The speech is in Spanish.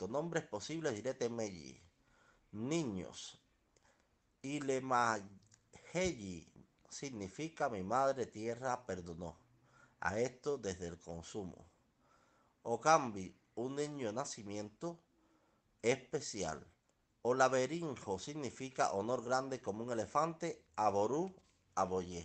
nacimiento. Nombres posibles direte meji. Niños. Ilemajeyi significa mi madre tierra perdonó. A esto desde el consumo. o Okambi, un niño nacimiento especial. Olaverinjo significa honor grande como un elefante. Aború, aboyé.